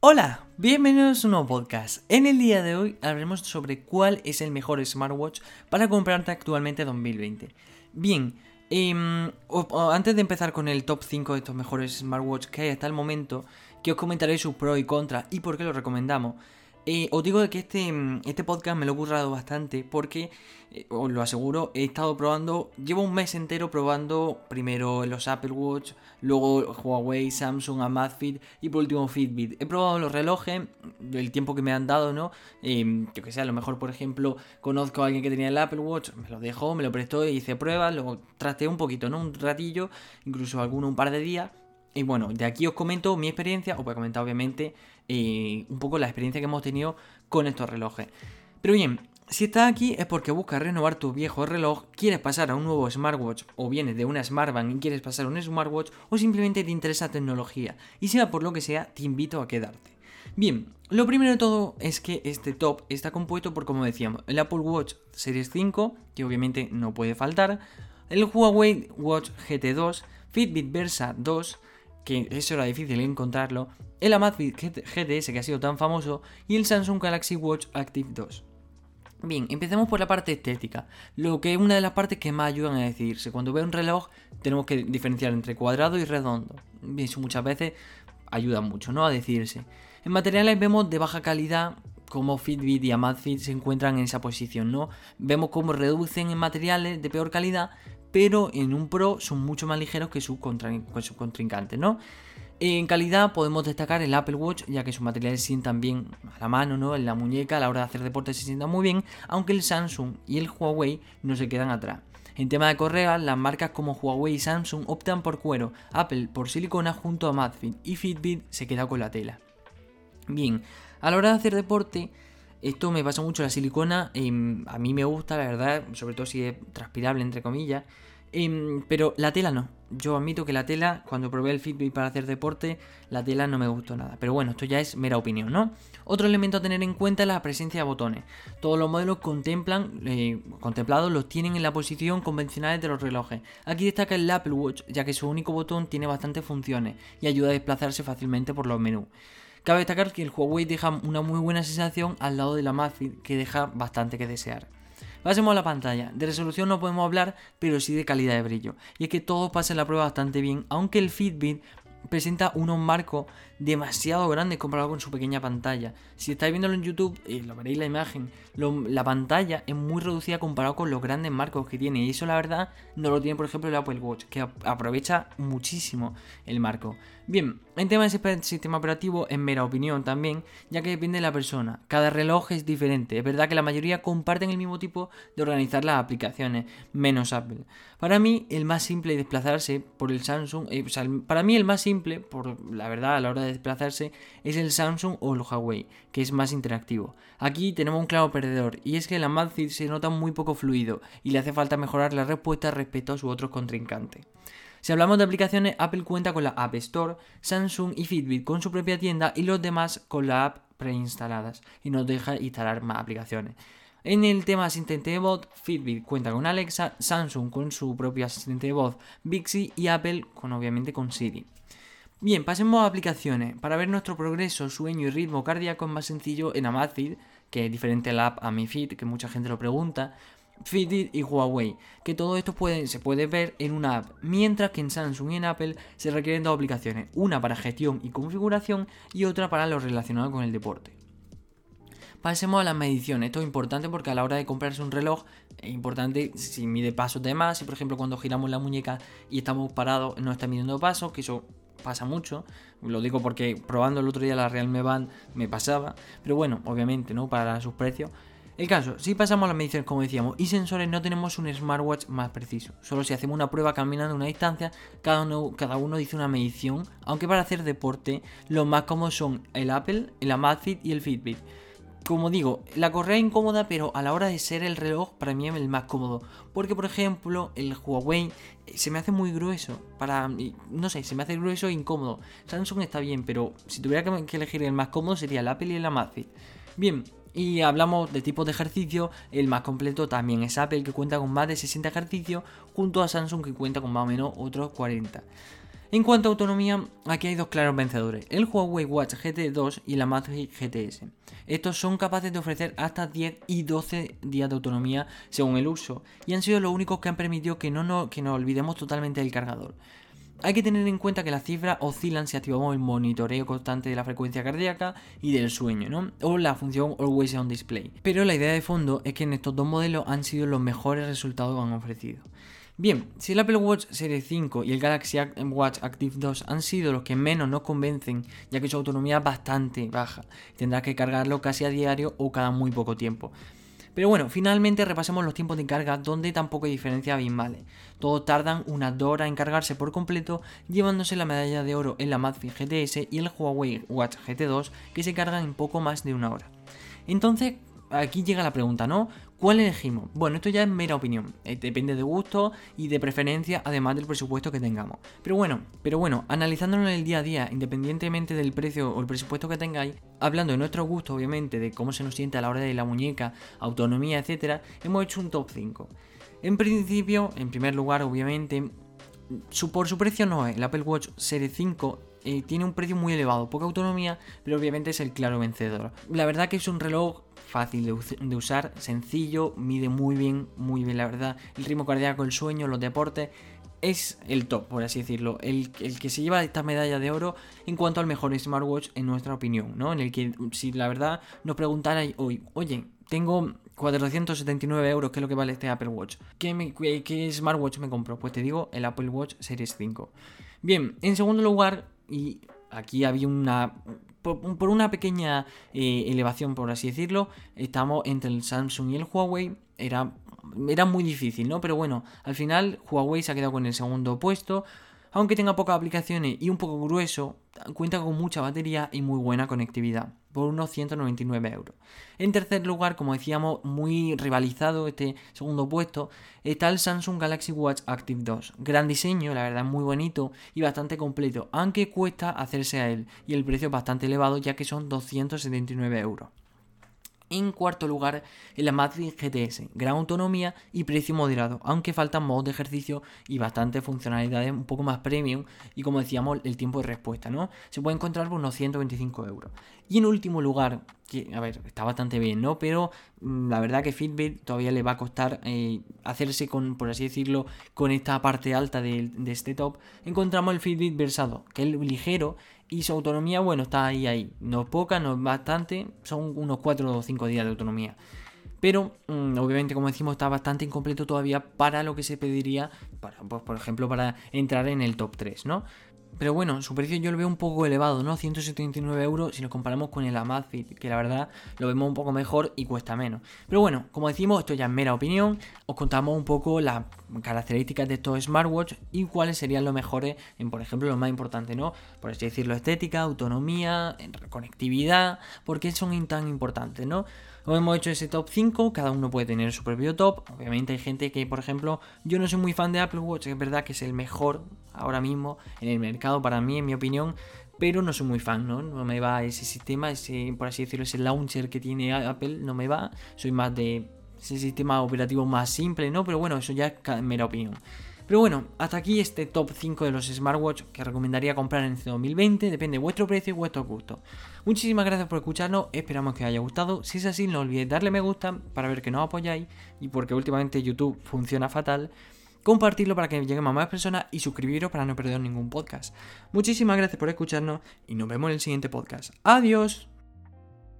Hola, bienvenidos a un nuevo podcast. En el día de hoy hablaremos sobre cuál es el mejor smartwatch para comprarte actualmente 2020. Bien, em, antes de empezar con el top 5 de estos mejores smartwatches que hay hasta el momento, que os comentaré sus pros y contras y por qué los recomendamos. Eh, os digo que este, mm, este podcast me lo he currado bastante porque, eh, os lo aseguro, he estado probando, llevo un mes entero probando primero los Apple Watch, luego Huawei, Samsung, Amazfit y por último Fitbit. He probado los relojes, el tiempo que me han dado, ¿no? Eh, yo que sé, a lo mejor, por ejemplo, conozco a alguien que tenía el Apple Watch, me lo dejó, me lo prestó, hice pruebas, luego trasteé un poquito, ¿no? Un ratillo, incluso alguno un par de días y bueno, de aquí os comento mi experiencia, os voy a comentar obviamente un poco la experiencia que hemos tenido con estos relojes. Pero bien, si estás aquí es porque buscas renovar tu viejo reloj, quieres pasar a un nuevo smartwatch o vienes de una smartband y quieres pasar a un smartwatch o simplemente te interesa tecnología y sea por lo que sea, te invito a quedarte. Bien, lo primero de todo es que este top está compuesto por, como decíamos, el Apple Watch Series 5, que obviamente no puede faltar, el Huawei Watch GT2, Fitbit Versa 2, que eso era difícil encontrarlo, el Amazfit GTS que ha sido tan famoso y el Samsung Galaxy Watch Active 2. Bien, empecemos por la parte estética, lo que es una de las partes que más ayudan a decidirse. Cuando veo un reloj tenemos que diferenciar entre cuadrado y redondo. Eso muchas veces ayuda mucho, ¿no? A decidirse. En materiales vemos de baja calidad como Fitbit y Amazfit se encuentran en esa posición, ¿no? Vemos cómo reducen en materiales de peor calidad, pero en un Pro son mucho más ligeros que sus contrincantes, ¿no? En calidad podemos destacar el Apple Watch, ya que sus materiales se sientan bien a la mano, ¿no? En la muñeca, a la hora de hacer deporte se sientan muy bien, aunque el Samsung y el Huawei no se quedan atrás. En tema de correa, las marcas como Huawei y Samsung optan por cuero, Apple por silicona junto a Madfit y Fitbit se queda con la tela. Bien, a la hora de hacer deporte, esto me pasa mucho la silicona, em, a mí me gusta, la verdad, sobre todo si es transpirable, entre comillas. Em, pero la tela no. Yo admito que la tela, cuando probé el Fitbit para hacer deporte, la tela no me gustó nada. Pero bueno, esto ya es mera opinión, ¿no? Otro elemento a tener en cuenta es la presencia de botones. Todos los modelos contemplan, eh, contemplados los tienen en la posición convencional de los relojes. Aquí destaca el Apple Watch, ya que su único botón tiene bastantes funciones y ayuda a desplazarse fácilmente por los menús. Cabe destacar que el Huawei deja una muy buena sensación al lado de la Amazfit, que deja bastante que desear. Pasemos a la pantalla. De resolución no podemos hablar, pero sí de calidad de brillo. Y es que todo pasa en la prueba bastante bien, aunque el Fitbit presenta unos marcos demasiado grandes comparado con su pequeña pantalla. Si estáis viéndolo en YouTube, eh, lo veréis la imagen, la pantalla es muy reducida comparado con los grandes marcos que tiene. Y eso la verdad no lo tiene por ejemplo el Apple Watch, que aprovecha muchísimo el marco. Bien, en tema de sistema operativo, en mera opinión también, ya que depende de la persona. Cada reloj es diferente. Es verdad que la mayoría comparten el mismo tipo de organizar las aplicaciones, menos Apple. Para mí, el más simple de desplazarse por el Samsung, eh, para mí el más simple, por la verdad, a la hora de desplazarse es el Samsung o el Huawei, que es más interactivo. Aquí tenemos un claro perdedor, y es que la Amazfit se nota muy poco fluido y le hace falta mejorar la respuesta respecto a su otro contrincante. Si hablamos de aplicaciones, Apple cuenta con la App Store, Samsung y Fitbit con su propia tienda y los demás con la app preinstaladas y nos deja instalar más aplicaciones. En el tema asistente de voz, Fitbit cuenta con Alexa, Samsung con su propio asistente de voz, Bixby y Apple con obviamente con Siri. Bien, pasemos a aplicaciones. Para ver nuestro progreso, sueño y ritmo cardíaco es más sencillo en Amazfit, que es diferente a la app Amifit, que mucha gente lo pregunta, Fitbit y Huawei, que todo esto se puede ver en una app, mientras que en Samsung y en Apple se requieren dos aplicaciones, una para gestión y configuración y otra para lo relacionado con el deporte. Pasemos a las mediciones. Esto es importante porque a la hora de comprarse un reloj es importante si mide pasos de más. Si por ejemplo cuando giramos la muñeca y estamos parados no está midiendo pasos, que eso pasa mucho. Lo digo porque probando el otro día la Realme Band me pasaba. Pero bueno, obviamente, ¿no? Para sus precios. El caso, si pasamos a las mediciones como decíamos y sensores no tenemos un smartwatch más preciso. Solo si hacemos una prueba caminando una distancia, cada uno, cada uno dice una medición, aunque para hacer deporte los más cómodos son el Apple, el Amazfit y el Fitbit como digo, la correa es incómoda, pero a la hora de ser el reloj, para mí es el más cómodo. Porque, por ejemplo, el Huawei eh, se me hace muy grueso. Para. No sé, se me hace grueso e incómodo. Samsung está bien, pero si tuviera que elegir el más cómodo sería el Apple y el Amazfit. Bien, y hablamos de tipos de ejercicio, el más completo también es Apple que cuenta con más de 60 ejercicios, junto a Samsung que cuenta con más o menos otros 40. En cuanto a autonomía, aquí hay dos claros vencedores, el Huawei Watch GT 2 y la Magic GTS. Estos son capaces de ofrecer hasta 10 y 12 días de autonomía según el uso, y han sido los únicos que han permitido que no, que nos olvidemos totalmente del cargador. Hay que tener en cuenta que las cifras oscilan si activamos el monitoreo constante de la frecuencia cardíaca y del sueño, ¿no? O la función Always On Display. Pero la idea de fondo es que en estos dos modelos han sido los mejores resultados que han ofrecido. Bien, si el Apple Watch Series 5 y el Galaxy Watch Active 2 han sido los que menos nos convencen, ya que su autonomía es bastante baja, tendrás que cargarlo casi a diario o cada muy poco tiempo. Pero bueno, finalmente repasemos los tiempos de carga donde tampoco hay diferencia abismales. Todos tardan unas 2 horas en cargarse por completo, llevándose la medalla de oro en la Madfit GTS y el Huawei Watch GT2 que se cargan en poco más de una hora. Entonces, aquí llega la pregunta, ¿no? ¿Cuál elegimos? Bueno, esto ya es mera opinión. Eh, depende de gusto y de preferencia, además del presupuesto que tengamos. Pero bueno, pero bueno, analizándolo en el día a día, independientemente del precio o el presupuesto que tengáis, hablando de nuestro gusto, obviamente, de cómo se nos siente a la hora de la muñeca, autonomía, etcétera, hemos hecho un top 5. En principio, en primer lugar, obviamente, por su precio no es. El Apple Watch Series 5 eh, tiene un precio muy elevado, poca autonomía, pero obviamente es el claro vencedor. La verdad que es un reloj fácil de, usar, sencillo, mide muy bien, muy bien la verdad. El ritmo cardíaco, el sueño, los deportes, es el top, por así decirlo. El, que se lleva esta medalla de oro en cuanto al mejor smartwatch, en nuestra opinión, ¿no? En el que, si la verdad nos preguntarais hoy, oye, tengo 479 euros, que es lo que vale este Apple Watch. ¿Qué, ¿Qué smartwatch me compro? Pues te digo, el Apple Watch Series 5. Bien, en segundo lugar, y aquí había una por, una pequeña eh, elevación, por así decirlo, estamos entre el Samsung y el Huawei. Era, era muy difícil, ¿no? Pero bueno, al final Huawei se ha quedado con el segundo puesto. Aunque tenga pocas aplicaciones y un poco grueso, cuenta con mucha batería y muy buena conectividad, por unos 199 euros. En tercer lugar, como decíamos, muy rivalizado este segundo puesto, está el Samsung Galaxy Watch Active 2. Gran diseño, la verdad muy bonito y bastante completo, aunque cuesta hacerse a él y el precio es bastante elevado ya que son 279 euros. En cuarto lugar, el la GTS, gran autonomía y precio moderado, aunque faltan modos de ejercicio y bastantes funcionalidades un poco más premium y como decíamos el tiempo de respuesta, ¿no? Se puede encontrar por unos 125 euros. Y en último lugar, que a ver, está bastante bien, ¿no? Pero mm, la verdad que Fitbit todavía le va a costar eh, hacerse con, por así decirlo, con esta parte alta de, este top. Encontramos el Fitbit Versado, que es ligero y su autonomía, bueno, está ahí, ahí. No es poca, no es bastante, son unos 4 o 5 días de autonomía. Pero, mm, obviamente, como decimos, está bastante incompleto todavía para lo que se pediría, pues, por ejemplo, para entrar en el top 3, ¿no? Pero bueno, su precio yo lo veo un poco elevado, ¿no? 179 euros si lo comparamos con el Amazfit, que la verdad lo vemos un poco mejor y cuesta menos. Pero bueno, como decimos, esto ya es mera opinión. Os contamos un poco las características de estos smartwatch y cuáles serían los mejores en, por ejemplo, lo más importante, ¿no? Por así decirlo, estética, autonomía, conectividad, ¿por qué son tan importantes, ¿no? Hemos hecho ese top 5, cada uno puede tener su propio top. Obviamente hay gente que, por ejemplo, yo no soy muy fan de Apple Watch, es verdad que es el mejor ahora mismo en el mercado para mí, en mi opinión, pero no soy muy fan, ¿no? No me va ese sistema, ese, por así decirlo, ese launcher que tiene Apple, no me va. Soy más de ese sistema operativo más simple, ¿no? Pero bueno, eso ya es mera opinión. Pero bueno, hasta aquí este top 5 de los smartwatch que recomendaría comprar en este 2020. Depende de vuestro precio y vuestro gusto. Muchísimas gracias por escucharnos, esperamos que os haya gustado. Si es así, no olvidéis darle me gusta para ver que nos apoyáis y porque últimamente YouTube funciona fatal. Compartirlo para que lleguemos a más personas y suscribiros para no perder ningún podcast. Muchísimas gracias por escucharnos y nos vemos en el siguiente podcast. Adiós.